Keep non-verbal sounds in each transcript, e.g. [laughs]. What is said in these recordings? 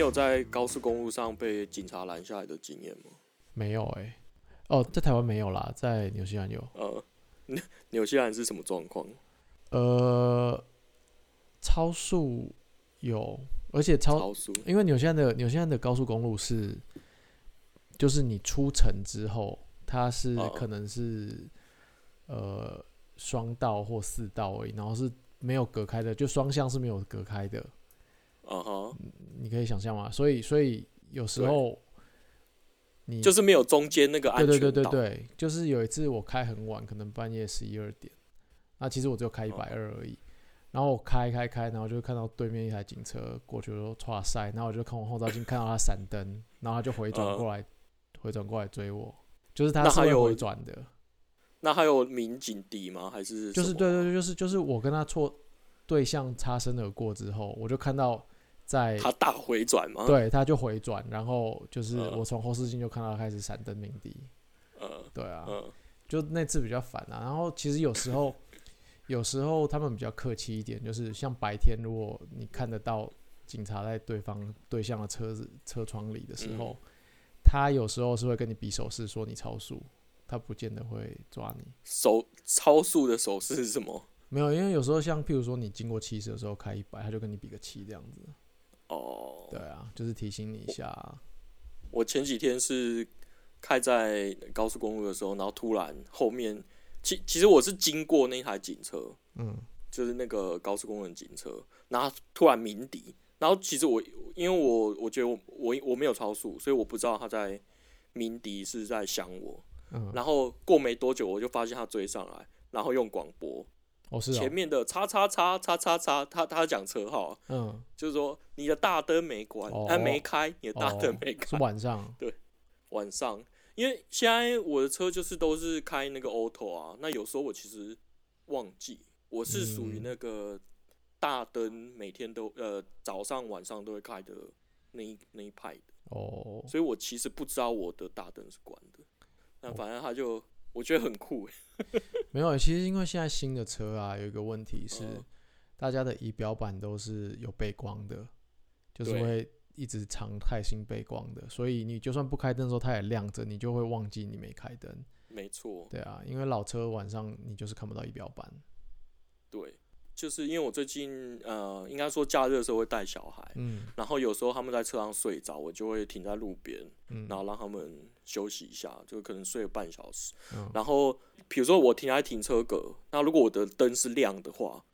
有在高速公路上被警察拦下来的经验吗？没有哎、哦，在台湾没有啦，在纽西兰有。呃，[laughs] 纽西兰是什么状况？呃，超速有，而且超，超速？因为纽西兰的纽西兰的高速公路是，就是你出城之后，它是嗯可能是呃双道或四道而已，然后是没有隔开的，就双向是没有隔开的，啊哈，你可以想象吗？所以所以有时候你就是没有中间那个安对全对。对对对对，就是有一次我开很晚，可能半夜十一二点，那其实我只有开一百二而已。然后我开开开，然后就看到对面一台警车过去，我说哇塞，然后我就看我后照镜看到他闪灯，[laughs] 然后他就回转嗯过来，回转过来追我，就是他是有会回转的，那还有民警敌吗？还是就是对对对，就是就是我跟他错对象擦身而过之后，我就看到在他大回转吗？，对他就回转，然后就是嗯我从后视镜就看到他开始闪灯鸣笛，呃对啊，嗯就那次比较烦啊。然后其实有时候，[laughs] 有时候他们比较客气一点，就是像白天，如果你看得到警察在对方对象的车子车窗里的时候，他有时候是会跟你比手势说你超速，他不见得会抓你。手超速的手势是什么？没有，因为有时候像譬如说你经过七十的时候开一百，他就跟你比个七这样子。哦，对啊，就是提醒你一下。啊。我前几天是开在高速公路的时候，然后突然后面，其其实我是经过那台警车，嗯。就是那个高速公路的警车，然后突然鸣笛，然后其实我因为我我觉得我我我没有超速，所以我不知道他在鸣笛是在想我，嗯，然后过没多久我就发现他追上来，然后用广播，哦是哦，前面的叉叉叉叉叉叉，他他讲车号，嗯，就是说你的大灯没关，哦。还没开，你的大灯哦没开是，晚上。对晚上，因为现在我的车就是都是开那个 auto 啊，那有时候我其实忘记，我是属于嗯那个大灯每天都呃早上晚上都会开的那一那一派的，哦，所以我其实不知道我的大灯是关的，那反正他就我觉得很酷。欸，[laughs] 没有，其实因为现在新的车啊，有一个问题是，嗯。大家的仪表板都是有背光的，就是对。会一直常态性背光的，所以你就算不开灯的时候，它也亮着，你就会忘记你没开灯。没错，对啊，因为老车晚上你就是看不到仪表板。对，就是因为我最近呃应该说假日的时候会带小孩，嗯。然后有时候他们在车上睡着，我就会停在路边，嗯。然后让他们休息一下，就可能睡了半小时。嗯然后比如说我停在停车格，那如果我的灯是亮的话，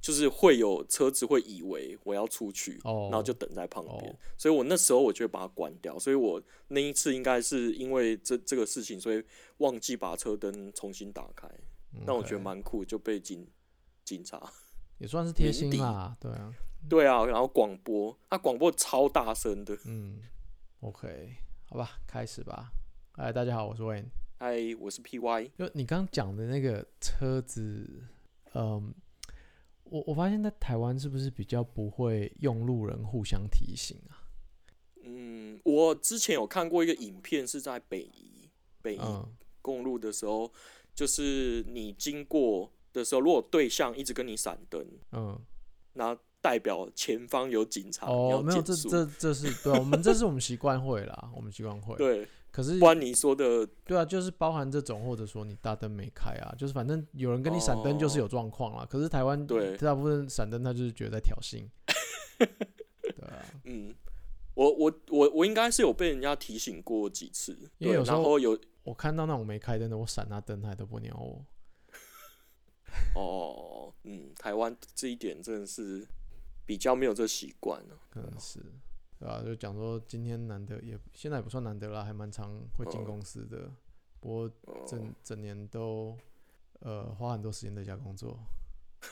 就是会有车子会以为我要出去，哦，然后就等在旁边。哦所以我那时候我就会把它关掉。所以我那一次应该是因为这这个事情，所以忘记把车灯重新打开。那我觉得蛮酷，就被警警察。[laughs] 也算是贴心啦。对啊，对啊，然后广播，他广播超大声的。嗯，OK，好吧，开始吧。哎，大家好，我是 Wayne。嗨，我是 PY。就你刚刚讲的那个车子，嗯，我我发现在台湾是不是比较不会用路人互相提醒啊？嗯，我之前有看过一个影片，是在北宜北宜嗯公路的时候，就是你经过的时候，如果对象一直跟你闪灯，嗯，那代表前方有警察，哦，没有，这。这这是对啊、我们这是我们习惯会啦，我们习惯会。，对，可是不然你说的对啊，就是包含这种，或者说你大灯没开啊，就是反正有人跟你闪灯就是有状况啦。可是台湾哦对大部分闪灯他就是觉得在挑衅。[laughs] 对啊，嗯，我我我我应该是有被人家提醒过几次，因为有时候有我看到那种没开灯的，我闪他灯，他都不鸟我。[laughs] 哦，嗯，台湾这一点真的是比较没有这习惯了。可能是，对吧、就讲说今天难得也现在也不算难得啦，还蛮常会进嗯公司的，不过哦整整年都呃花很多时间在家工作。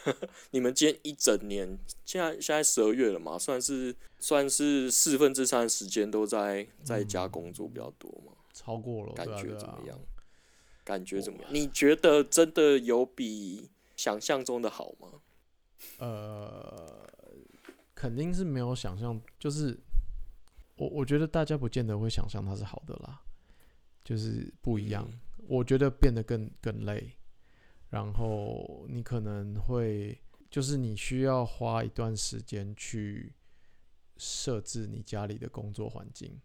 [laughs] 你们今天一整年，现在现在十二月了嘛，算是算是四分之三的时间都在在家工作比较多嘛？超过了，感觉怎么样？感觉怎么样？你觉得真的有比想象中的好吗？呃，肯定是没有想象，就是我我觉得大家不见得会想象它是好的啦，就是不一样。嗯我觉得变得更更累，然后你可能会就是你需要花一段时间去设置你家里的工作环境。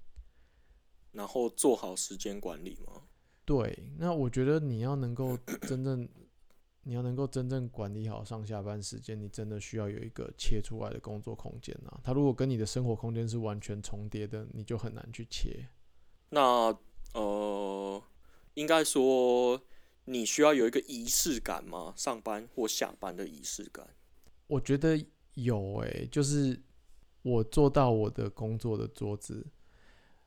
然后做好时间管理吗？对，那我觉得你要能够真正，你要能够真正管理好上下班时间，你真的需要有一个切出来的工作空间啊。它如果跟你的生活空间是完全重叠的，你就很难去切。那呃，应该说你需要有一个仪式感吗？上班或下班的仪式感？我觉得有诶、就是我坐到我的工作的桌子，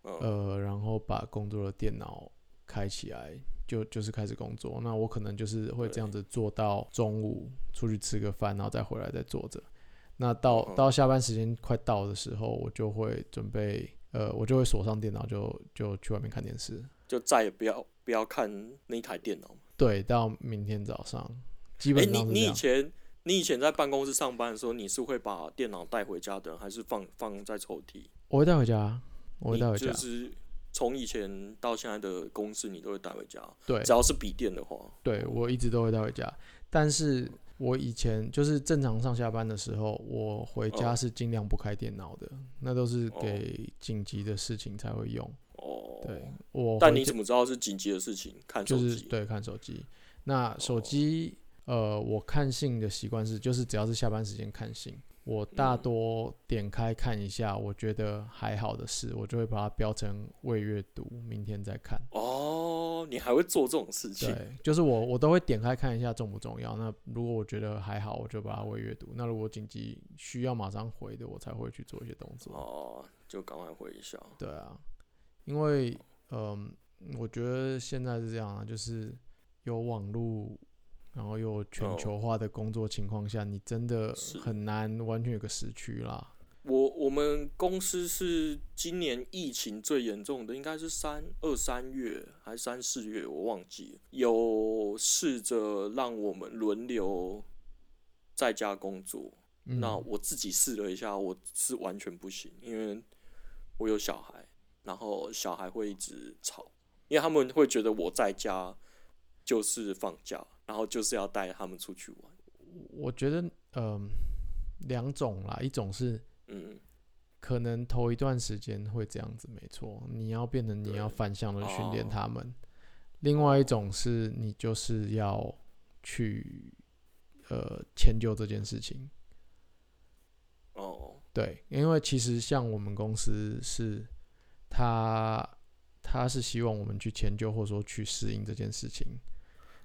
嗯呃，然后把工作的电脑开起来，就就是开始工作。那我可能就是会这样子做到中午，出去吃个饭，然后再回来再坐着。那到嗯到下班时间快到的时候，我就会准备，呃，我就会锁上电脑就，就去外面看电视。就再也不要不要看那台电脑。对，到明天早上，基哎、你你以本上是这样。前你以前在办公室上班的时候，你是会把电脑带回家的，还是放放在抽屉？我会带回家，我会带回家。就是从以前到现在的公司，你都会带回家，对只，要是笔电的话。对我一直都会带回家，但是我以前就是正常上下班的时候，我回家哦是尽量不开电脑的，那都是哦给紧急的事情才会用。哦，对，我但你怎么知道是紧急的事情？看手机。就是对看手机。那手机，呃，我看信的习惯是，就是只要是下班时间看信，我大嗯多点开看一下，我觉得还好的事，我就会把它标成未阅读，明天再看。哦，你还会做这种事情？对，就是我我都会点开看一下重不重要。那如果我觉得还好，我就把它未阅读。那如果紧急需要马上回的，我才会去做一些动作。哦，就赶快回一下。对啊，因为嗯，我觉得现在是这样啊，就是有网络，然后又全哦球化的工作情况下，你真的是很难完全有个时区啦。我我们公司是今年疫情最严重的，应该是三二三月还是三四月，我忘记了。有试着让我们轮流在家工作，嗯，那我自己试了一下，我是完全不行，因为我有小孩，然后小孩会一直吵，因为他们会觉得我在家就是放假，然后就是要带他们出去玩。我觉得嗯，两种啦，一种是嗯，可能头一段时间会这样子，没错，你要变成你要反向的训练哦他们。另外一种是你就是要去呃迁就这件事情。哦，对，因为其实像我们公司是，他他是希望我们去迁就或者说去适应这件事情，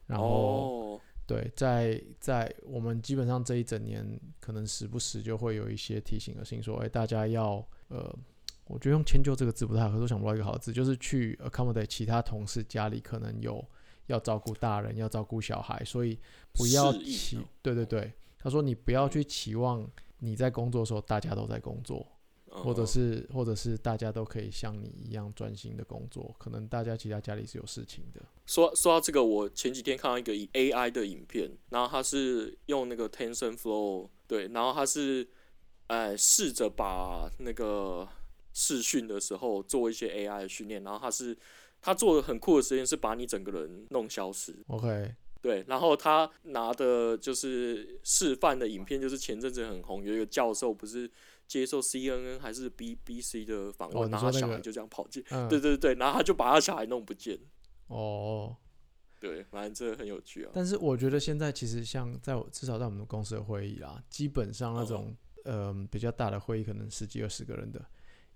然后、哦，对，在在我们基本上这一整年，可能时不时就会有一些提醒的信说，哎，大家要呃，我觉得用迁就这个字不太合适我想不到一个好字，就是去 accommodate 其他同事家里可能有要照顾大人，要照顾小孩，所以不要期哦，对对对，他说你不要去期望你在工作的时候大家都在工作，或者嗯。是或者是大家都可以像你一样专心的工作，可能大家其他家里是有事情的。说说到这个，我前几天看到一个以 AI 的影片，然后他是用那个 TensorFlow，对，然后他是呃试着把那个视讯的时候做一些 AI 的训练，然后他是他做的很酷的实验是把你整个人弄消失，OK，对，然后他拿的就是示范的影片，就是前阵子很红，有一个教授不是接受 CNN 还是 BBC 的访问，然后小孩就这样跑进，嗯，对对对，然后他就把他小孩弄不见，哦。对，反正这个很有趣啊。但是我觉得现在其实像在我至少在我们公司的会议啊，基本上那哦种呃比较大的会议，可能十几二十个人的，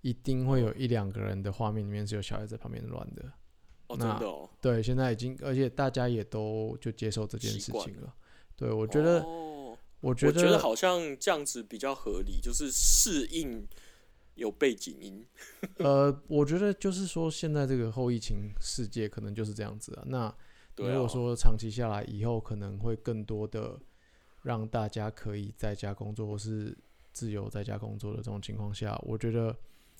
一定会有一两个人的画面里面是有小孩在旁边乱的。哦，那真的哦，对，现在已经，而且大家也都就接受这件事情了。对，我觉得，哦、我觉得，我觉得好像这样子比较合理，就是适应有背景音。[laughs] 呃，我觉得就是说，现在这个后疫情世界可能就是这样子啊。那如果说长期下来，以后可能会更多的让大家可以在家工作，或是自由在家工作的这种情况下，我觉得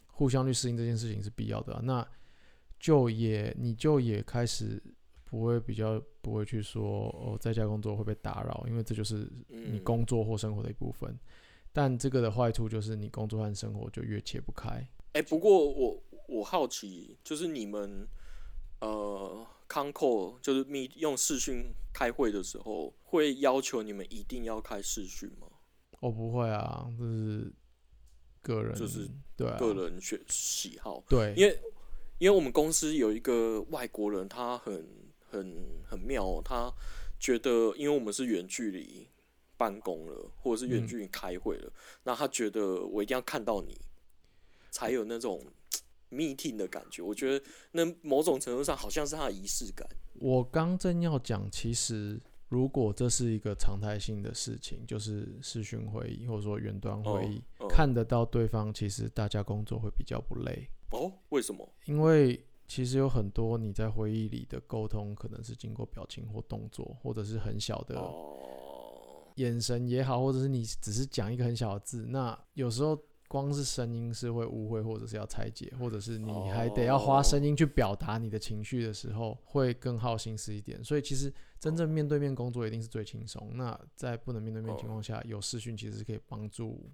互相去适应这件事情是必要的啊、那就也你就也开始不会比较不会去说哦，在家工作会被打扰，因为这就是你嗯工作或生活的一部分。但这个的坏处就是你工作和生活就越切不开。哎、不过我我好奇，就是你们呃 c o 就是用视讯开会的时候，会要求你们一定要开视讯吗？哦，不会啊，就是个人就是对啊，个人选喜好，对，因为因为我们公司有一个外国人，他很很很妙、哦，他觉得因为我们是远距离办公了，或者是远嗯距离开会了，那他觉得我一定要看到你，才有那种 [tsk] meeting 的感觉。我觉得那某种程度上好像是他的仪式感。我刚正要讲，其实如果这是一个常态性的事情，就是视讯会议或者说远端会议，哦看得到对方，其实大家工作会比较不累，哦，为什么？因为其实有很多你在回忆里的沟通，可能是经过表情或动作，或者是很小的哦，眼神也好，或者是你只是讲一个很小的字，那有时候光是声音是会误会，或者是要拆解，或者是你还得要花哦声音去表达你的情绪的时候，会更耗心思一点。所以其实真正面对面工作一定是最轻松。那在不能面对面情况下，有视讯其实是可以帮助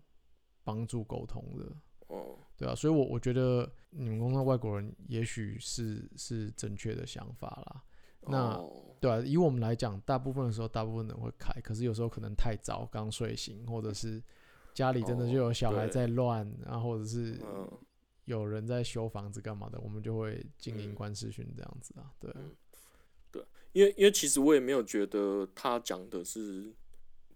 帮助沟通的。哦，对啊，所以我我觉得你们公司外国人也许是是正确的想法啦。那哦对啊，以我们来讲，大部分的时候，大部分人会开，可是有时候可能太早，刚睡醒，或者是家里真的就有小孩在乱，然后或者是嗯，有人在修房子干嘛的，我们就会静音嗯关视讯这样子啊。对对，因为因为其实我也没有觉得他讲的是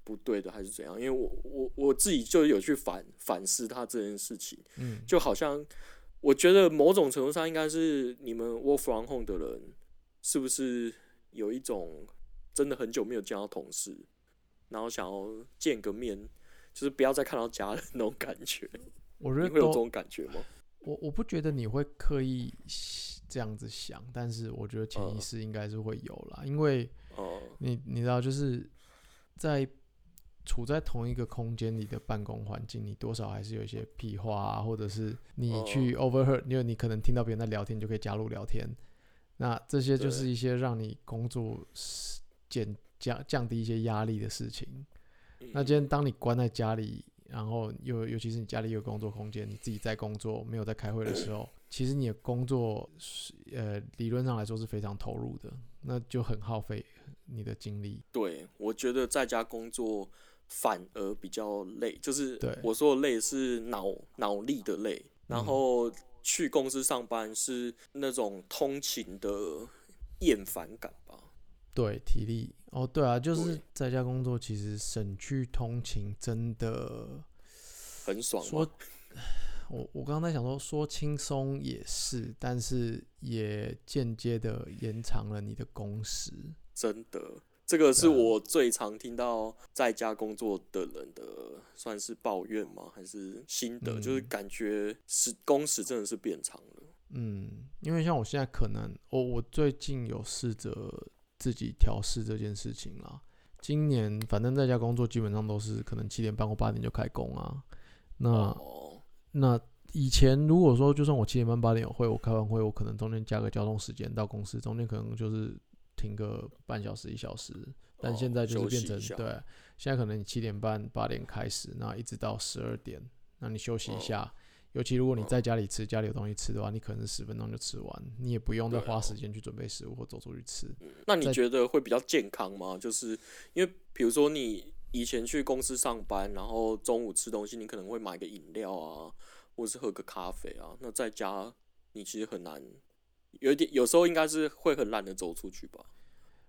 不对的，还是怎样，因为我我我自己就有去反反思他这件事情，嗯，就好像我觉得某种程度上应该是你们 work from home 的人，是不是有一种真的很久没有见到同事，然后想要见个面，就是不要再看到家人那种感觉，我觉得会有这种感觉吗？我我不觉得你会刻意这样子想，但是我觉得潜意嗯识应该是会有啦，因为哦、你你知道，就是在处在同一个空间里的办公环境，你多少还是有一些屁话啊，或者是你哦去 overheard，因为你可能听到别人在聊天，你就可以加入聊天。那这些就是一些让你工作减降降低一些压力的事情。那今天当你关在家里，然后又尤其是你家里有工作空间，你自己在工作，没有在开会的时候，其实你的工作是呃理论上来说是非常投入的，那就很耗费你的精力。对，我觉得在家工作反而比较累，就是对我说的累是脑脑力的累，然嗯后去公司上班是那种通勤的厌烦感吧。对，体力哦，对啊，就是在家工作，其实省去通勤真的很爽说？，我我刚刚在想说，说轻松也是，但是也间接的延长了你的工时。真的，这个是我最常听到在家工作的人的算是抱怨吗？还是心得？就是嗯感觉时工时真的是变长了。嗯，因为像我现在可能，我我最近有试着自己调试这件事情啦。今年反正在家工作，基本上都是可能七点半或八点就开工啊。那哦，那以前如果说就算我七点半八点有会，我开完会，我可能中间加个交通时间到公司，中间可能就是停个半小时一小时。但现在就是变成、对，现在可能你七点半八点开始，那一直到十二点，那你休息一哦下。尤其如果你哦在家里吃，家里有东西吃的话，你可能是十分钟就吃完，你也不用再花时间去准备食物或走出去吃。那你觉得会比较健康吗？就是因为比如说你以前去公司上班，然后中午吃东西，你可能会买个饮料啊，或是喝个咖啡啊。那在家你其实很难，有一点有时候应该是会很懒得走出去吧。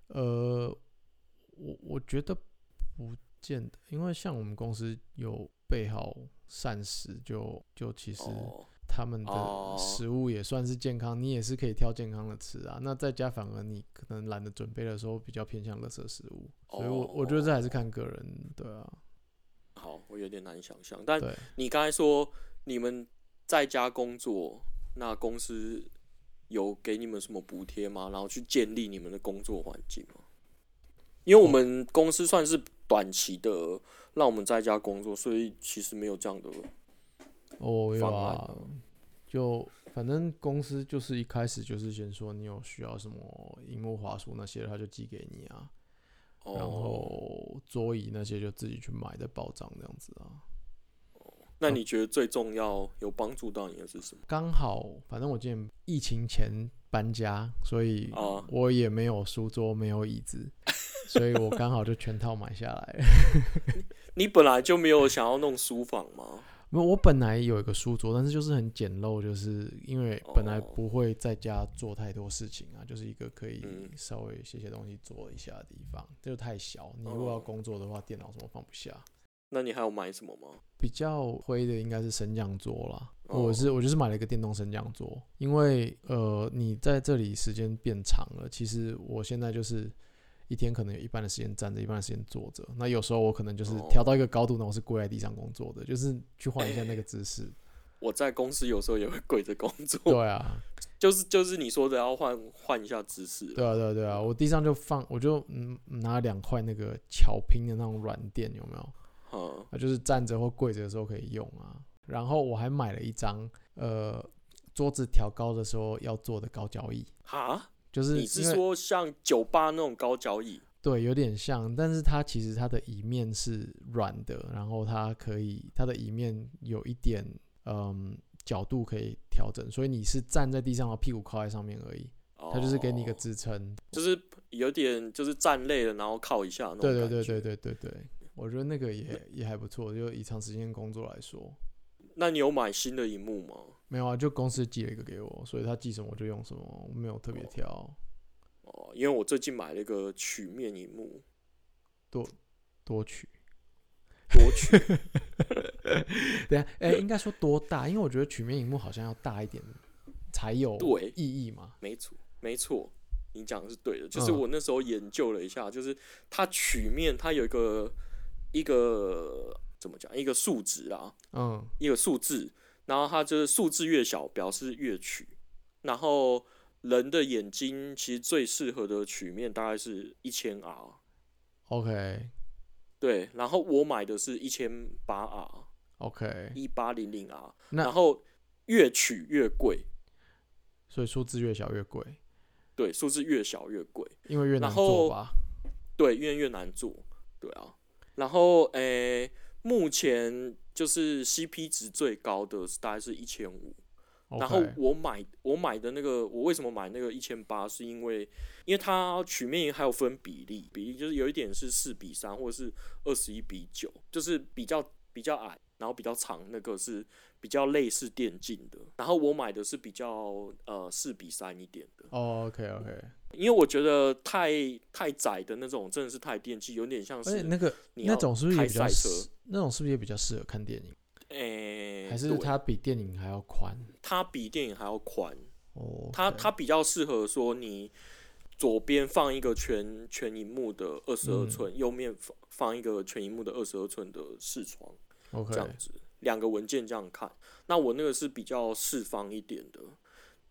呃，我我觉得不见得，因为像我们公司有备好膳食，就就其实哦，他们哦的食物也算是健康，你也是可以挑健康的吃啊。那在家反而你可能懒得准备的时候，比较偏向垃圾食物，所以我我觉得这还是看个人，对啊，好，我有点难想象。但。你刚才说你们在家工作，那公司有给你们什么补贴吗？然后去建立你们的工作环境吗？因为我们公司算是短期的让我们在家工作，所以其实没有这样的。哦，有啊，就反正公司就是一开始就是先说你有需要什么荧幕滑鼠那些，他就寄给你啊，哦、然后桌椅那些就自己去买的保障这样子啊。那你觉得最重要有帮助到你的是什么？刚好，反正我今年疫情前搬家，所以啊我也没有书桌，没有椅子，[laughs] 所以我刚好就全套买下来了。[laughs] 你本来就没有想要弄书房吗？没有，我本来有一个书桌，但是就是很简陋，就是因为本来哦不会在家做太多事情啊，就是一个可以嗯稍微写写东西做一下的地方，这就太小。你如果要哦工作的话，电脑什么放不下。那你还有买什么吗？比较灰的应该是升降桌啦，哦我是我就是买了一个电动升降桌，因为呃你在这里时间变长了，其实我现在就是一天可能有一半的时间站着，一半的时间坐着，那有时候我可能就是哦调到一个高度，那我是跪在地上工作的，就是去换一下那个姿势。[laughs] 我在公司有时候也会跪着工作，对啊，就是就是你说的要换换一下姿势。对啊，对啊，对啊，我地上就放，我就嗯拿两块那个巧拼的那种软垫，有没有？嗯，那就是站着或跪着的时候可以用啊。然后我还买了一张呃桌子调高的时候要坐的高脚椅，哈，就是你是说像酒吧那种高脚椅？对，有点像，但是它其实它的椅面是软的，然后它可以它的椅面有一点嗯角度可以调整，所以你是站在地上，然后屁股靠在上面而已，它就是给你一个哦支撑。就是有点就是站累了，然后靠一下那种对对对对对对，我觉得那个也也还不错，就以长时间工作来说。那你有买新的荧幕吗？没有啊，就公司寄了一个给我，所以他寄什么我就用什么，我没有特别挑。哦，因为我最近买了一个曲面荧幕，多多曲，多曲 [laughs] 对啊，哎、应该说多大？因为我觉得曲面荧幕好像要大一点才有对意义嘛。没错，没错，你讲的是对的。就是嗯我那时候研究了一下，就是它曲面它有一个一个怎么讲，一个数值啊，嗯，一个数字，然后它就是数字越小表示越曲，然后人的眼睛其实最适合的曲面大概是一千 R，OK 对，然后我买的是一千八 R，OK，一八零零 R，那然后越曲越贵，所以数字越小越贵，对，数字越小越贵。因为越难做吧。对，越越难做，对啊。然后诶、目前就是 CP 值最高的是大概是一千五。然后我买我买的那个，我为什么买那个一千八？是因为因为它曲面还有分比例，比例就是有一点是四比三，或者是二十一比九，就是比较比较矮，然后比较长，那个是比较类似电竞的。然后我买的是比较呃四比三一点的。哦 OK OK，因为我觉得太太窄的那种真的是太电器，有点像是那个你要那种是不是也开比较赛车？那种是不是也比较适合看电影？诶、还是它比电影还要宽？它比电影还要宽，哦，它它比较适合说你左边放一个全全荧幕的二十二嗯寸，右面放放一个全荧幕的二十二寸的视窗，OK 这样子两个文件这样看。那我那个是比较四方一点的，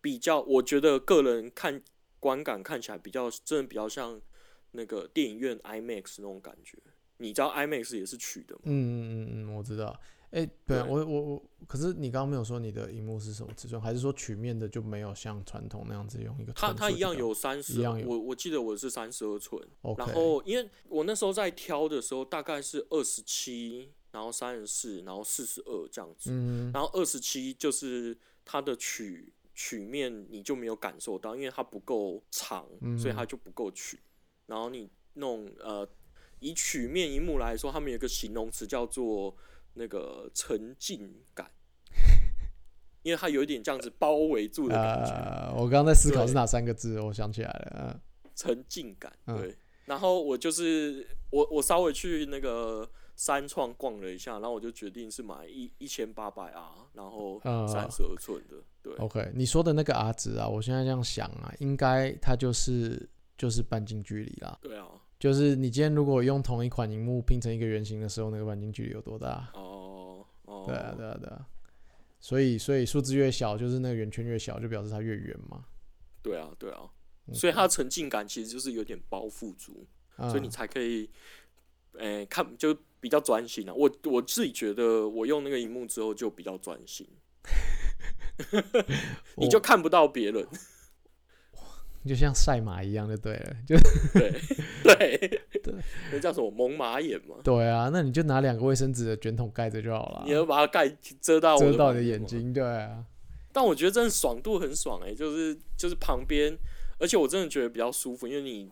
比较我觉得个人看观感看起来比较真的比较像那个电影院 IMAX 那种感觉。你知道 IMAX 也是曲的吗？嗯嗯嗯嗯，我知道。哎、对我我我，可是你刚刚没有说你的荧幕是什么尺寸，还是说曲面的就没有像传统那样子用一个它它一样有三十，我我记得我是三十二寸。然后因为我那时候在挑的时候大概是二十七，然后三十四，然后四十二这样子。嗯然后二十七就是它的曲曲面你就没有感受到，因为它不够长，所以它就不够曲。然后你弄呃，以曲面一幕来说，他们有一个形容词叫做那个沉浸感，[laughs] 因为它有一点这样子包围住的感觉，呃，我刚刚在思考是哪三个字，我想起来了，嗯沉浸感。嗯对，然后我就是我我稍微去那个三创逛了一下，然后我就决定是买一一千八百 R，然后呃三十二寸的，对。OK，你说的那个 R 值啊，我现在这样想啊，应该它就是就是半径距离啦，对啊，就是你今天如果用同一款荧幕拼成一个圆形的时候，那个半径距离有多大？哦哦，对啊，对啊，对啊。所以，所以数字越小，就是那个圆圈越小，就表示它越圆嘛。对啊，对啊，嗯所以它的沉浸感其实就是有点包覆住，所以你嗯才可以，诶、看就比较专心啊。我我自己觉得，我用那个荧幕之后就比较专心，[laughs] 你就看不到别人，[laughs] 就像赛马一样就对了，就对 [laughs] 对对，那叫什么蒙马眼嘛？对啊，那你就拿两个卫生纸的卷筒盖着就好了你，要把它盖遮到我遮到你的眼睛，对啊，但我觉得真的爽度很爽哎、就是就是旁边，而且我真的觉得比较舒服，因为你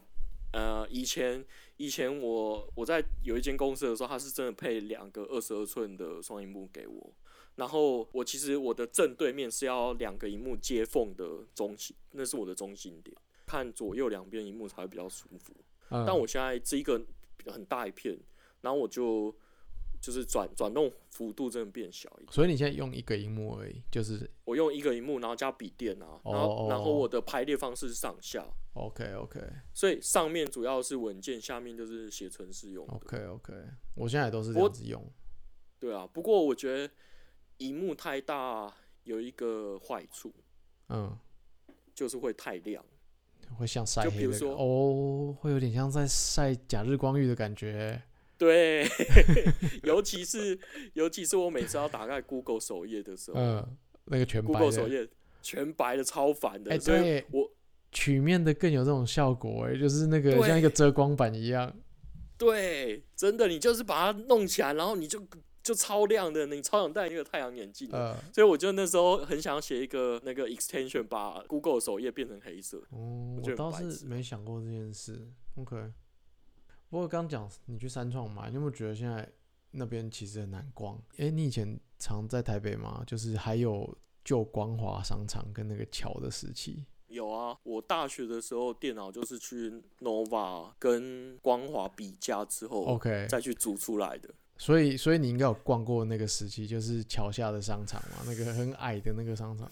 呃以前以前我我在有一间公司的时候，他是真的配两个二十二寸的双荧幕给我，然后我其实我的正对面是要两个荧幕接缝的中心，那是我的中心点，看左右两边荧幕才会比较舒服。嗯，但我现在这一个很大一片，然后我就就是转转动幅度真的变小一点。所以你现在用一个荧幕而已，就是我用一个荧幕，然后加笔电啊，然后然后我的排列方式是上下，OK OK 所以上面主要是文件，下面就是写程式用。OK OK，我现在也都是这我样子用。对啊，不过我觉得荧幕太大有一个坏处，嗯，就是会太亮。会像晒就比如说哦，会有点像在晒假日光浴的感觉。对，[laughs] 尤其是尤其是我每次要打开 Google 首页的时候、嗯，那个全白 g o o g l e 首的，页全白的超烦的，哎所以对我曲面的更有这种效果哎，就是那个对像一个遮光板一样。[laughs] 对，真的你就是把它弄起来，然后你就就超亮的，你超想戴那个太阳眼镜的。呃，所以我就那时候很想写一个那个 extension，把 Google 首页变成黑色。哦，我我倒是没想过这件事。OK，不过刚讲你去三创嘛，你有没有觉得现在那边其实很难逛？诶，你以前常在台北吗？就是还有旧光华商场跟那个桥的时期。有啊，我大学的时候电脑就是去 Nova 跟光华比价之后 OK，再去租出来的。所以所以你应该有逛过那个时期，就是桥下的商场嘛，那个很矮的那个商场。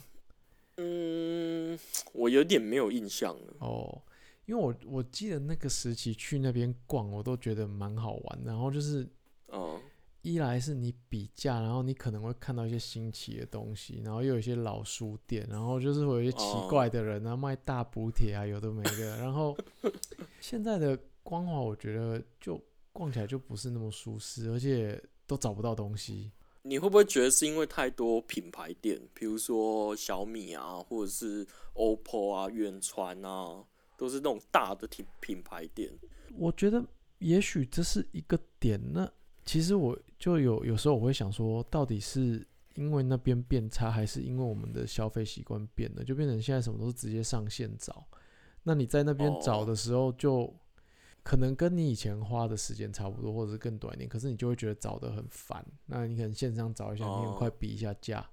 嗯，我有点没有印象了。哦，因为我我记得那个时期去那边逛，我都觉得蛮好玩。然后就是嗯，一来是你比价，然后你可能会看到一些新奇的东西，然后又有一些老书店，然后就是会有一些奇哦怪的人啊，卖大补帖啊，有的没的。然后 [laughs] 现在的光华，我觉得就逛起来就不是那么舒适，而且都找不到东西。你会不会觉得是因为太多品牌店，比如说小米啊，或者是 OPPO 啊、远传啊，都是那种大的品品牌店？我觉得也许这是一个点。那其实我就有有时候我会想说，到底是因为那边变差，还是因为我们的消费习惯变了，就变成现在什么都是直接上线找。那你在那边找哦的时候，就可能跟你以前花的时间差不多，或者是更短一点，可是你就会觉得找的很烦。那你可能线上找一下，你很快哦比一下价。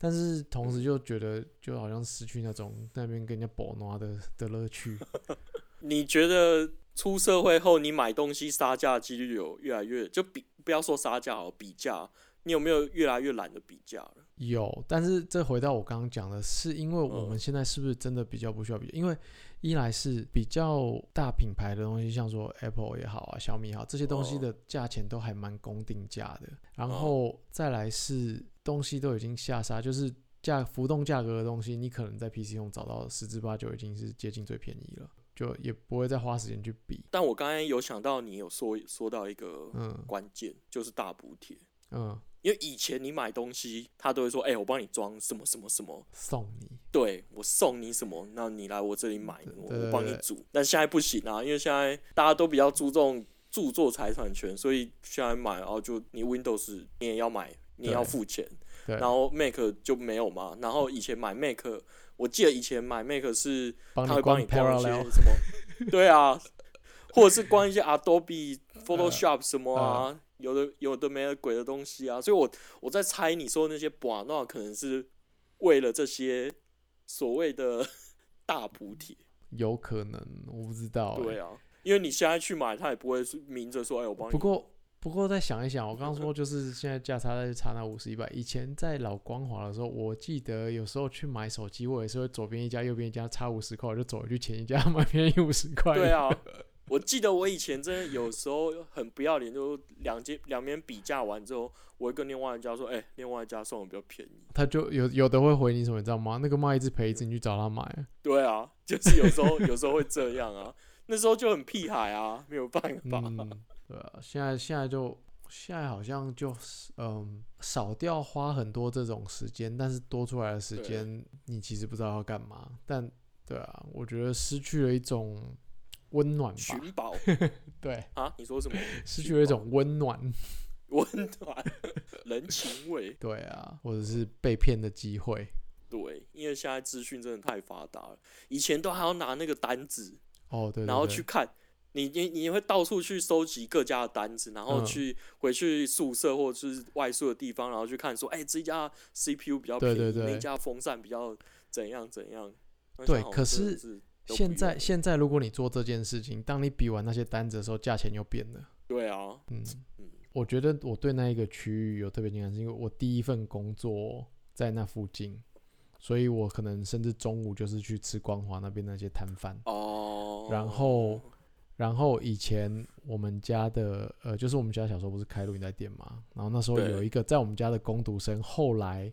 但是同时就觉得，就好像失去那种那边跟人家搏拿的的乐趣。[laughs] 你觉得出社会后，你买东西杀价几率有越来越就比不要说杀价哦，比价，你有没有越来越懒得比价了？有，但是这回到我刚刚讲的，是因为我们现在是不是真的比较不需要比？因为一来是比较大品牌的东西，像说 Apple 也好啊，小米也好，这些东西的价钱都还蛮公定价的。然后再来是东西都已经下杀，就是价浮动价格的东西，你可能在 PC 用找到十之八九已经是接近最便宜了，就也不会再花时间去比。但我刚才有想到，你有说说到一个嗯关键，就是大补贴。嗯，因为以前你买东西，他都会说：“哎、我帮你装什么什么什么，送你对我送你什么，那你来我这里买，我帮你对煮。”但现在不行啊，因为现在大家都比较注重著作财产权，所以现在买，然后就你 Windows 你也要买，你也要付钱，然后 Mac 就没有嘛。然后以前买 Mac，我记得以前买 Mac 是他会帮你关一些 Parallel，什么，对啊，或者是关一些 Adobe、Photoshop 什么啊，有的有的没的鬼的东西啊，所以我我在猜你说的那些把那可能是为了这些所谓的 [laughs] 大补贴，有可能我不知道、欸。对啊，因为你现在去买，他也不会明着说，哎，我帮你。不过不过再想一想，我刚刚说就是现在价差再差那五十一百。以前在老光华的时候，我记得有时候去买手机，我也是会左边一家右边一家差五十块，我就走回去前一家 [laughs] 买便宜五十块。对，啊，[laughs] 我记得我以前真的有时候很不要脸，就两间两边比价完之后，我会跟另外一家说，哎、另外一家送的比较便宜。他就有有的会回你什么，你知道吗？那个卖一只赔一只，你去找他买。对啊，就是有时候有时候会这样啊，那时候就很屁孩啊，没有办法。嗯，对啊，现在现在就现在好像就是嗯少掉花很多这种时间，但是多出来的时间你其实不知道要干嘛。但对啊，我觉得失去了一种温暖吧。寻宝对，啊？你说什么？失去了一种温暖。[laughs] 温暖、人情味。对啊，或者是被骗的机会。对，因为现在资讯真的太发达了，以前都还要拿那个单子，哦，对对然后去看你你你会到处去收集各家的单子，然后嗯去回去宿舍或者是外宿的地方，然后去看说，哎、这家 CPU 比较对便宜，对对那家风扇比较怎样怎样。那对可是现在用现在如果你做这件事情，当你比完那些单子的时候，价钱又变了。对啊，嗯嗯，我觉得我对那一个区域有特别敏感，是因为我第一份工作在那附近，所以我可能甚至中午就是去吃光华那边那些摊贩。哦，然后然后以前我们家的呃，就是我们家小时候不是开录音带店嘛，然后那时候有一个在我们家的工读生，后来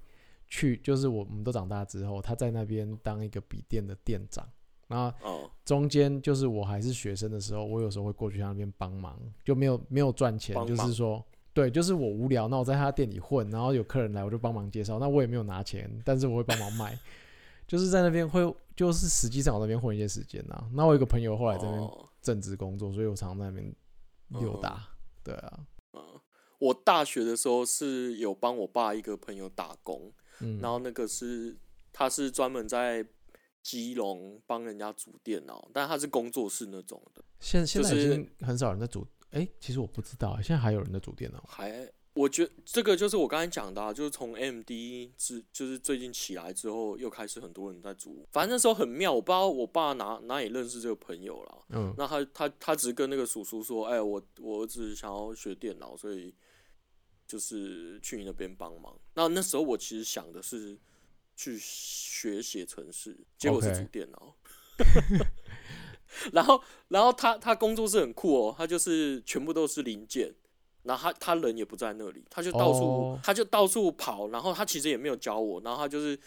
去就是我们都长大之后，他在那边当一个笔店的店长。然后哦，中间就是我还是学生的时候，我有时候会过去他那边帮忙，就没有没有赚钱，就是说，对，就是我无聊，那我在他店里混，然后有客人来，我就帮忙介绍，那我也没有拿钱，但是我会帮忙卖，[laughs] 就是在那边会，就是实际上我那边混一些时间呐。那我有一个朋友后来在那边哦正职工作，所以我常常在那边溜嗯达，对啊，嗯，我大学的时候是有帮我爸一个朋友打工，嗯，然后那个是他是专门在基隆帮人家组电脑，但他是工作室那种的，现现在已经很少人在组，哎、其实我不知道，现在还有人在组电脑，还我觉得这个就是我刚才讲的、啊，就是从 AMD 之就是最近起来之后，又开始很多人在组，反正那时候很妙，我不知道我爸哪哪里认识这个朋友啦。嗯，那他他他只是跟那个叔叔说，哎，我我儿子想要学电脑，所以就是去你那边帮忙。那那时候我其实想的是去学写程式，结果是组电脑。[laughs] 然后然后他他工作室很酷哦，他就是全部都是零件。然后他他人也不在那里，他就到处、哦他就到处跑，然后他其实也没有教我，然后他就是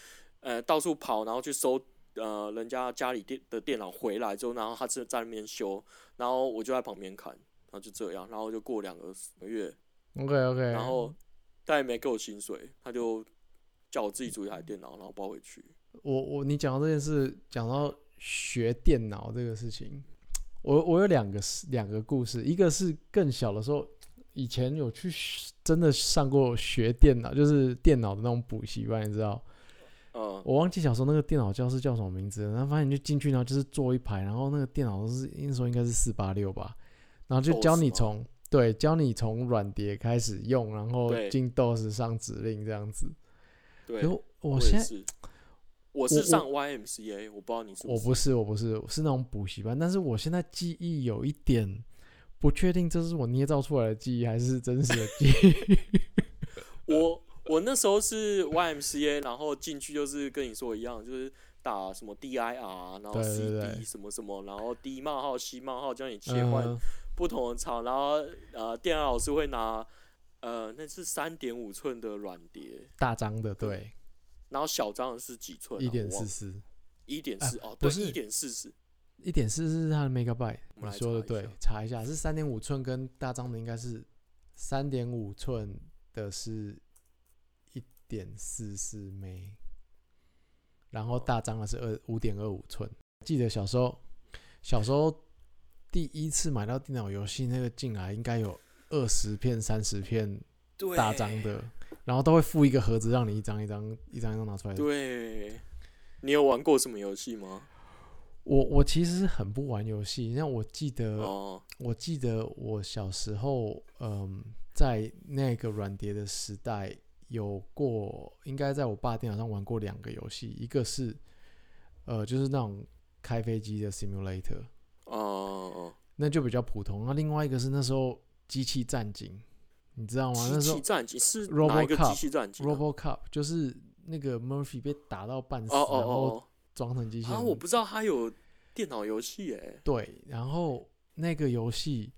呃到处跑，然后去收呃人家家里电的电脑回来之后，然后他是在那边修，然后我就在旁边看，然后就这样，然后就过两个个月，OK OK，然后他也没给我薪水，他就叫我自己组一台电脑，然后包回去。我我你讲到这件事，讲到学电脑这个事情，我我有两个两个故事，一个是更小的时候，以前有去真的上过学电脑，就是电脑的那种补习班，你知道？嗯，我忘记小时候那个电脑教室叫什么名字了，然后发现你就进去，然后就是坐一排，然后那个电脑都是那时候应该是四八六吧，然后就教你从对。教你从软碟开始用，然后进 DOS 上指令这样子。对，然后我我现在，我我是上 YMCA，我不知道你是是。我不是，我不是，是那种补习班，但是我现在记忆有一点不确定，这是我捏造出来的记忆还是真实的记忆。[laughs] 我我那时候是 YMCA，然后进去就是跟你说一样，就是打什么 DIR，然后 CD 什么什么，然后 D 冒号 C 冒号叫你切换嗯，不同的槽，然后呃，电脑老师会拿呃那是三点五寸的软碟，大张的，对，然后小张的是几寸、啊？一点四四，一点四哦，不是。对一点四十，一点四是它的 megabyte。你说的对查一下，是三点五寸，跟大张的应该是三点五寸的是一点四四 m 然后哦大张的是二五点二五寸。记得小时候，小时候第一次买到电脑游戏，那个进来应该有二十片、三十片对，大张的，然后都会附一个盒子，让你一张一张、一张一张拿出来。对，你有玩过什么游戏吗？我我其实很不玩游戏，像我记得，哦，我记得我小时候，嗯，在那个软碟的时代，有过应该在我爸电脑上玩过两个游戏，一个是呃，就是那种开飞机的 simulator，哦哦那就比较普通。那另外一个是那时候机器战警，你知道哦，吗？那时候机器战警是哪一个 RoboCop 机器战警啊、RoboCop 就是那个 Murphy 被打到半死，哦哦然后哦装成机器我不知道它有电脑游戏诶。对，然后那个游戏，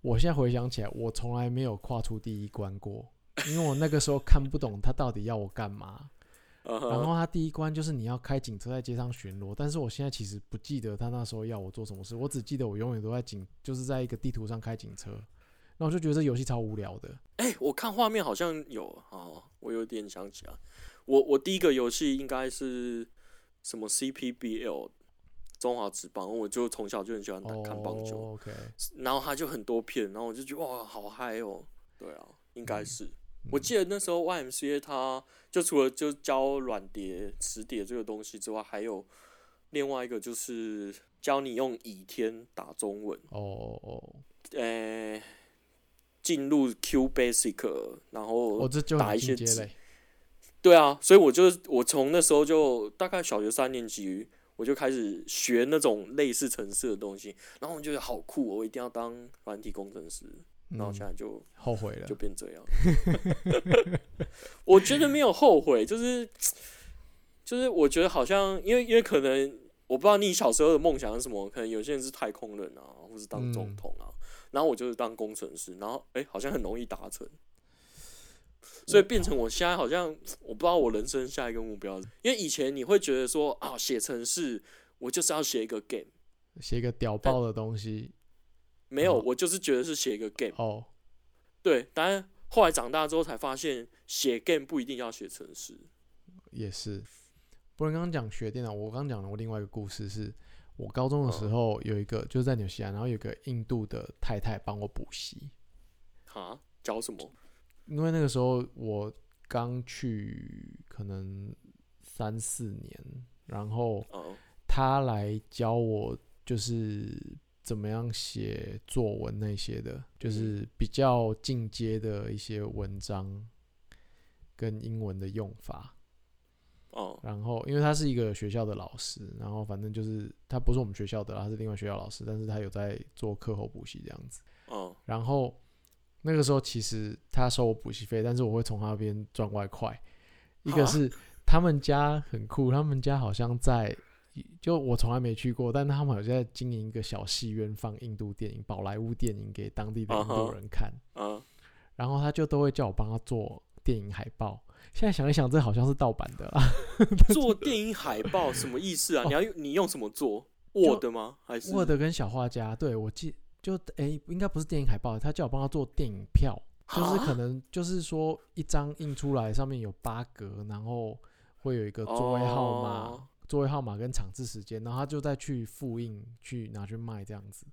我现在回想起来，我从来没有跨出第一关过，因为我那个时候看不懂他到底要我干嘛。[laughs] 然然后他第一关就是你要开警车在街上巡逻，但是我现在其实不记得他那时候要我做什么事，我只记得我永远都在警，就是在一个地图上开警车。然后我就觉得这游戏超无聊的。哎、我看画面好像有哦，我有点想起来，我我第一个游戏应该是什么 CPBL 中华职棒，我就从小就很喜欢打看棒球，然后他就很多片，然后我就觉得哇，好嗨哦。对啊，应该是。嗯我记得那时候 YMCA 它就除了就教软碟、磁碟这个东西之外，还有另外一个就是教你用倚天打中文，哦哦哦，呃，进入 Q Basic，然后我、哦、这就打一些字。对啊，所以我就我从那时候就大概小学三年级，我就开始学那种类似程式的东西，然后我觉得好酷、哦，我一定要当软体工程师，然后嗯现在就、后悔了就。变这样。[laughs] 我觉得没有后悔，就是就是我觉得好像因为因为可能我不知道你小时候的梦想是什么，可能有些人是太空人啊，或是当总嗯统啊，然后我就是当工程师，然后哎、好像很容易达成。所以变成我现在好像我不知道我人生下一个目标，因为以前你会觉得说啊写程式我就是要写一个 game，写一个屌爆的东西没有哦我就是觉得是写一个 game，哦，对，当然后来长大之后才发现写 game 不一定要写程式，也是。不然刚刚讲学电脑，我刚刚讲了我另外一个故事是，我高中的时嗯候有一个就是在纽西兰，然后有个印度的太太帮我补习，哈，教什么？因为那个时候我刚去可能三四年，然后嗯他来教我就是怎么样写作文那些的，就是比较进阶的一些文章跟英文的用法。哦然后因为他是一个学校的老师，然后反正就是他不是我们学校的，他是另外学校老师，但是他有在做课后补习这样子。哦然后那个时候其实他收我补习费，但是我会从他那边赚外快。一个是他们家很酷，他们家好像在，就我从来没去过，但他们好像在经营一个小戏院，放印度电影、宝莱坞电影给当地的印啊哈度人看。嗯，然后他就都会叫我帮他做电影海报。现在想一想，这好像是盗版的啦。[laughs] 做电影海报什么意思啊？哦你要用你用什么做？Word 吗？还是 Word 跟小画家，对我记就诶、应该不是电影海报，他叫我帮他做电影票，就是可能就是说一张印出来上面有八格，然后会有一个座位号码、哦座位号码跟场次时间，然后他就再去复印去拿去卖这样子。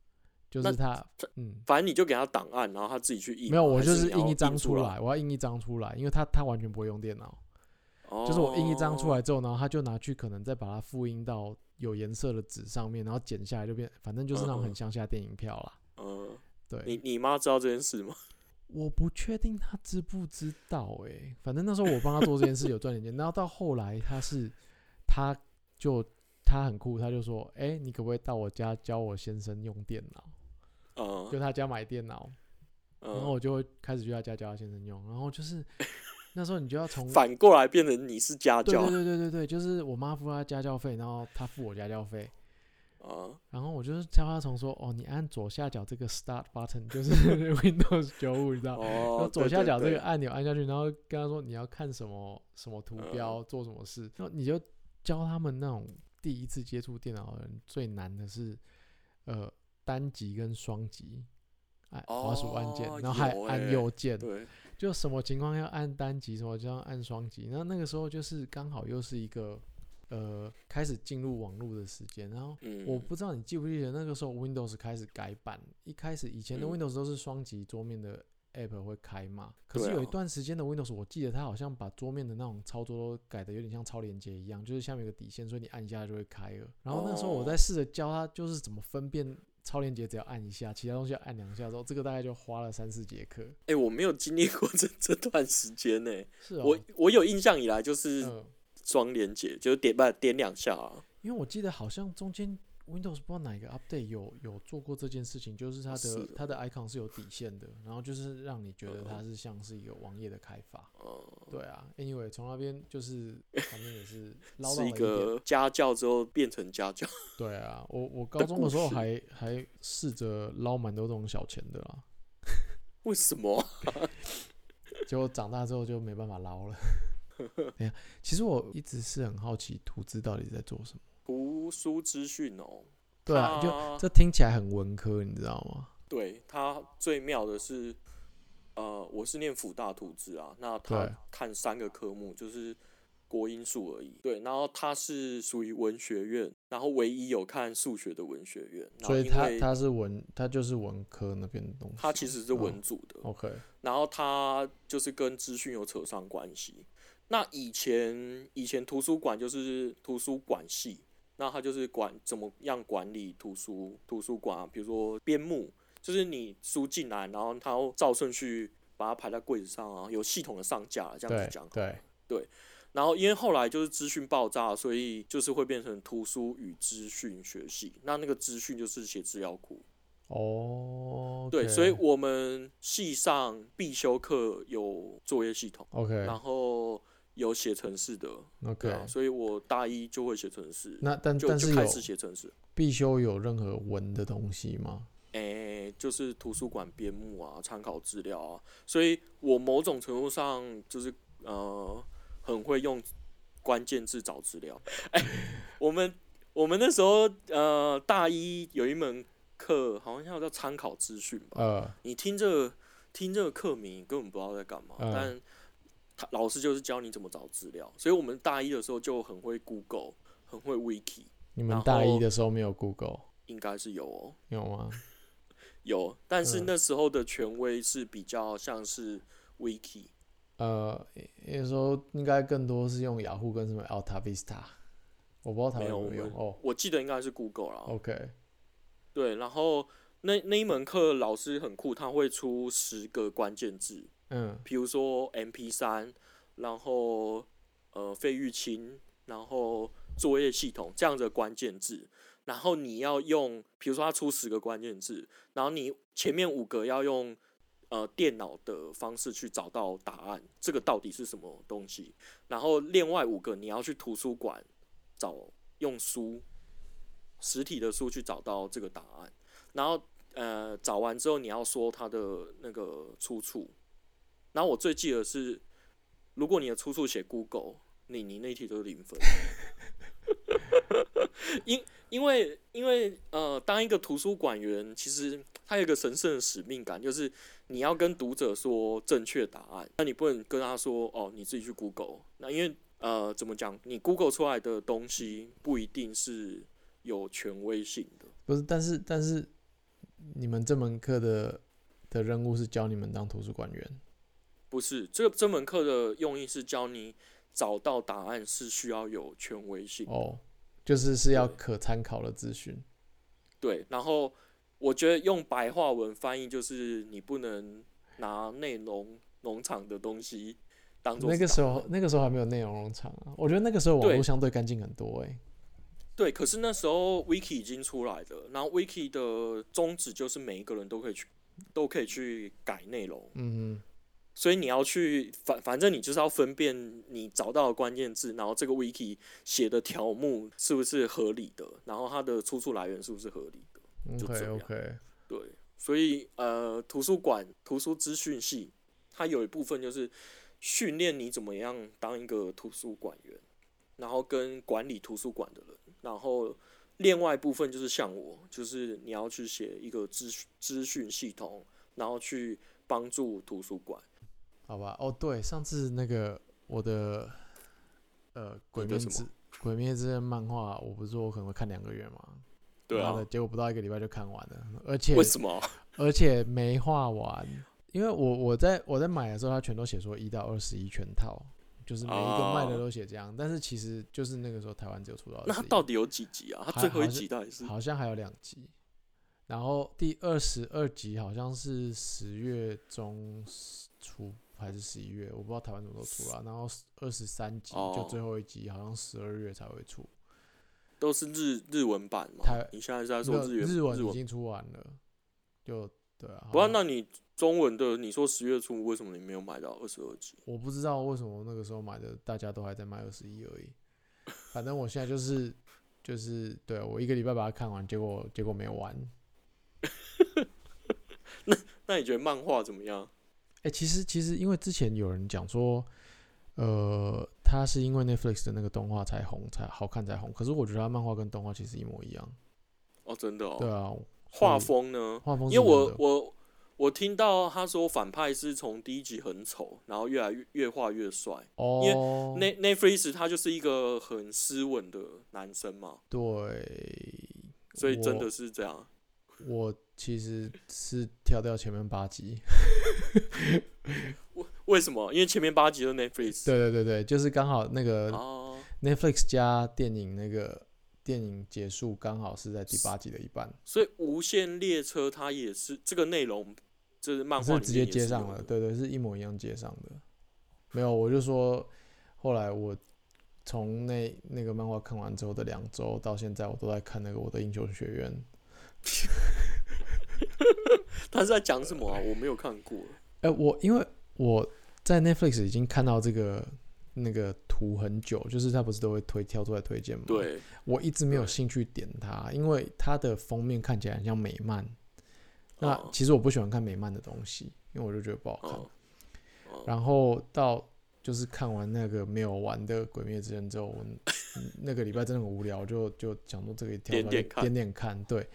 就是他，嗯，反正你就给他档案，然后他自己去印。没有，我就是印一张出出来，我要印一张出来，因为他他完全不会用电脑，就是我印一张出来哦，之后，然后他就拿去可能再把它复印到有颜色的纸上面，然后剪下来就变，反正就是那种嗯很乡下电影票啦。嗯，对，你你妈知道这件事吗？[laughs] 我不确定她知不知道诶、反正那时候我帮她做这件事有赚点钱，[laughs] 然后到后来她是，她就她很酷，她就说，哎，你可不可以到我家教我先生用电脑？嗯就他家买电脑，然后嗯，我就会开始去他家教他先生用，然后就是 [laughs] 那时候你就要从反过来变成你是家教对对对对对对，就是我妈付他家教费，然后他付我家教费，啊，然后我就是教他从说，哦，你按左下角这个 Start button，就是 [laughs] Windows 九五，你知道。然后哦，左下角这个按钮按下去，然后跟他说你要看什么什么图嗯。标，做什么事，然后你就教他们那种第一次接触电脑的人最难的是，呃，单击跟双击，按滑鼠按键，哦然后还按欸右键，对，就什么情况要按单击，什么就要按双击。那那个时候就是刚好又是一个呃开始进入网络的时间，然后嗯，我不知道你记不记得那个时候 Windows 开始改版，一开始以前的嗯 Windows 都是双击桌面的 App 会开嘛，可是有一段时间的 Windows，我记得它好像把桌面的那种操作都改的有点像超连接一样，就是下面有个底线，所以你按一下就会开了。然后那时候我在哦试着教他，就是怎么分辨超链接，只要按一下，其他东西要按两下之后，这个大概就花了三四节课。哎，我没有经历过这 [laughs] 这段时间呢。是哦，我我有印象以来就是嗯，双连接，就是点不点两下啊。因为我记得好像中间 Windows 不知道哪一个 update 有有做过这件事情，就是它的它的 icon 是有底线的，然后就是让你觉得它嗯是像是一个网页的开发。哦，对啊，anyway，从那边就是 [laughs] 反正也是捞到是一。个家教之后变成家教。[laughs] 对啊，我我高中的时候还还试着捞蛮多这种小钱的啦，[laughs] 为什么？结果长大之后就没办法捞了。[laughs] 哎呀，其实我一直是很好奇图资到底在做什么。图书资讯哦，对啊，就它这听起来很文科，你知道吗？对他最妙的是，呃，我是念辅大图资啊，那他看三个科目，就是国英数而已。对，然后他是属于文学院，然后唯一有看数学的文学院，所以因为它它是文，他就是文科那边的东西。他其实是文嗯组的，OK，然后他就是跟资讯有扯上关系。那以前以前图书馆就是图书馆系，那它就是管怎么样管理图书图书馆啊，比如说编目，就是你书进来，然后它要照顺序把它排在柜子上啊，有系统的上架，这样子讲。对，然后因为后来就是资讯爆炸，所以就是会变成图书与资讯学系。那那个资讯就是写资料库。哦，对，所以我们系上必修课有作业系统，OK 然后有写程式的，对 OK，啊，所以我大一就会写程式，那但就但就是开始有写程式。必修有任何文的东西吗？诶、就是图书馆编目啊，参考资料啊，所以我某种程度上就是呃很会用关键字找资料。[laughs] 哎、我们我们那时候呃大一有一门课，好像叫参考资讯吧。呃，你听这个听这个课名，根本不知道在干嘛，嗯但他老师就是教你怎么找资料，所以我们大一的时候就很会 Google，很会 Wiki，你们大一的时候没有 Google 应该是有哦。有吗？[laughs] 有，但是嗯那时候的权威是比较像是 Wiki，呃，那时候应该更多是用雅虎跟什么 Alta Vista，我不知道台湾有有没有哦。我记得应该是 Google 啦。OK，对，然后那那一门课老师很酷，他会出十个关键字，嗯。比如说 MP 三，然后呃费玉清，然后作业系统这样的关键字，然后你要用，比如说他出十个关键字，然后你前面五个要用呃电脑的方式去找到答案，这个到底是什么东西？然后另外五个你要去图书馆找用书实体的书去找到这个答案，然后呃找完之后你要说它的那个出处，然后我最记得是，如果你的出处写 Google，你你那一题都是零分。[laughs] 因因为因为呃，当一个图书馆员，其实他有一个神圣的使命感，就是你要跟读者说正确答案。那你不能跟他说哦，你自己去 Google。那因为呃，怎么讲？你 Google 出来的东西不一定是有权威性的。不是，但是但是你们这门课的的任务是教你们当图书馆员。不是，这个这门课的用意是教你找到答案是需要有权威性。哦，就是是要可参考的资讯。对，然后我觉得用白话文翻译就是你不能拿内容农场的东西当做那个时候那个时候还没有内容农场啊，我觉得那个时候网对络相对干净很多哎、对，可是那时候 Wiki 已经出来了，然后 Wiki 的宗旨就是每一个人都可以去都可以去改内容，嗯所以你要去反反正你就是要分辨你找到的关键字，然后这个 Wiki 写的条目是不是合理的，然后它的出处来源是不是合理的。就这样对，所以呃，图书馆图书资讯系，它有一部分就是训练你怎么样当一个图书馆员，然后跟管理图书馆的人，然后另外一部分就是像我，就是你要去写一个资讯资讯系统，然后去帮助图书馆。好吧。哦，对，上次那个我的呃《鬼灭之鬼灭之刃》漫画，我不是说我可能会看两个月吗？对啊结果不到一个礼拜就看完了，而且为什么？[laughs] 而且没画完，因为我我在我在买的时候，他全都写说一到二十一全套，就是每一个卖的哦都写这样，但是其实就是那个时候台湾只有出到那它到底有几集啊？它最后一集到底是？好像还有两集，然后第二十二集好像是十月中出还是十一月，我不知道台湾什么时候出了，然后二十三集就哦最后一集好像十二月才会出，都是日日文版吗台？你现在是在说日日文日文已经出完了，就对啊，不然，那你中文的你说十月初，为什么你没有买到二十二集？我不知道为什么那个时候买的大家都还在卖二十一而已，反正我现在就是就是对我一个礼拜把它看完，结果结果没有完。[laughs] 那那你觉得漫画怎么样？哎、其实其实因为之前有人讲说，呃，他是因为 Netflix 的那个动画才红，才好看才红。可是我觉得他漫画跟动画其实一模一样。哦，真的哦对哦。啊，画风呢？画风因为我我我听到他说反派是从第一集很丑，然后越来越越画越帅。哦，那 Netflix 他就是一个很斯文的男生嘛，对，所以真的是这样。我其实是跳掉前面八集。[laughs] 为为什么？因为前面八集都 Netflix。对对对对，就是刚好那个哦，Netflix 加电影那个电影结束刚好是在第八集的一半，所以《无限列车》它也是这个内容，就是漫画是直接接上了，对对，是一模一样接上的。没有，我就说后来我从那那个漫画看完之后的两周到现在，我都在看那个《我的英雄学院》。[laughs] 他是在讲什么啊？我没有看过。哎、我因为我在 Netflix 已经看到这个那个图很久，就是他不是都会推跳出来推荐吗？，对，我一直没有兴趣点它，因为它的封面看起来很像美漫。那哦其实我不喜欢看美漫的东西，因为我就觉得不好看。哦，哦然后到就是看完那个没有玩的《鬼灭之刃》之后，我嗯那个礼拜真的很无聊，就就讲到这个跳出来点点看点点看，对，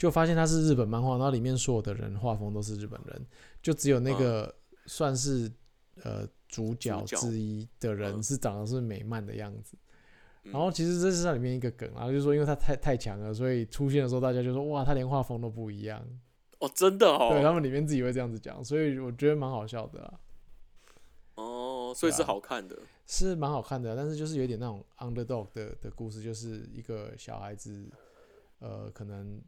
就发现它是日本漫画，然后里面所有的人画风都是日本人，就只有那个算是呃主角之一的人嗯是长得是美漫的样子。嗯然后其实这是它里面一个梗啊，就是说因为他太太强了，所以出现的时候大家就说哇，他连画风都不一样。哦，真的哦，对他们里面自己会这样子讲，所以我觉得蛮好笑的啊。哦，所以是好看的。是蛮好看的，但是就是有点那种 underdog 的的故事，就是一个小孩子，呃，可能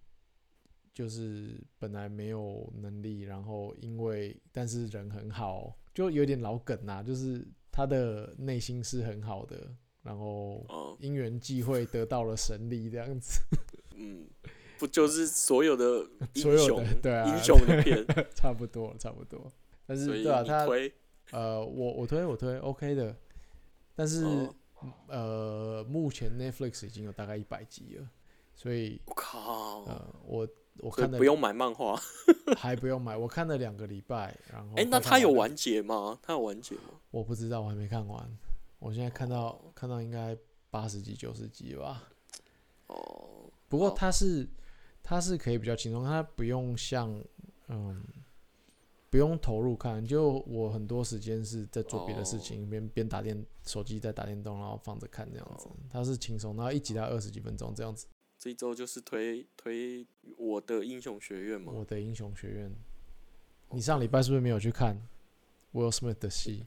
就是本来没有能力，然后因为但是人很好，就有点老梗啊，就是他的内心是很好的，然后哦，因缘际会得到了神力这样子，[laughs] 嗯，不就是所有的英所有雄的对啊英雄的片？[laughs] 差不多差不多。但是对啊，他呃，我我推我推 OK 的，但是、哦呃，目前 Netflix 已经有大概一百集了，所以我靠，呃，我我看的不用买漫画。[laughs] 还不用买，我看了两个礼拜，然后哎，那？他有完结吗？他有完结吗？我不知道，我还没看完。我现在看到、哦看到应该八十集九十集吧。哦，不过好它是他是可以比较轻松，他不用像嗯不用投入看，就我很多时间是在做别的事哦情，边边打电手机在打电动，然后放着看这样子哦。它是轻松，然后一集大概二十几分钟这样子。这一周就是推推我的英雄学院嘛。我的英雄学院，你上礼拜是不是没有去看 Will Smith 的戏？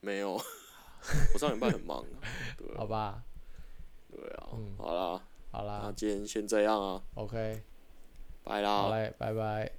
没有，[laughs] 我上礼拜很忙啊。对啊，好吧，对啊嗯，好啦，好啦那今天先这样啊，，OK，拜啦。好嘞，拜拜。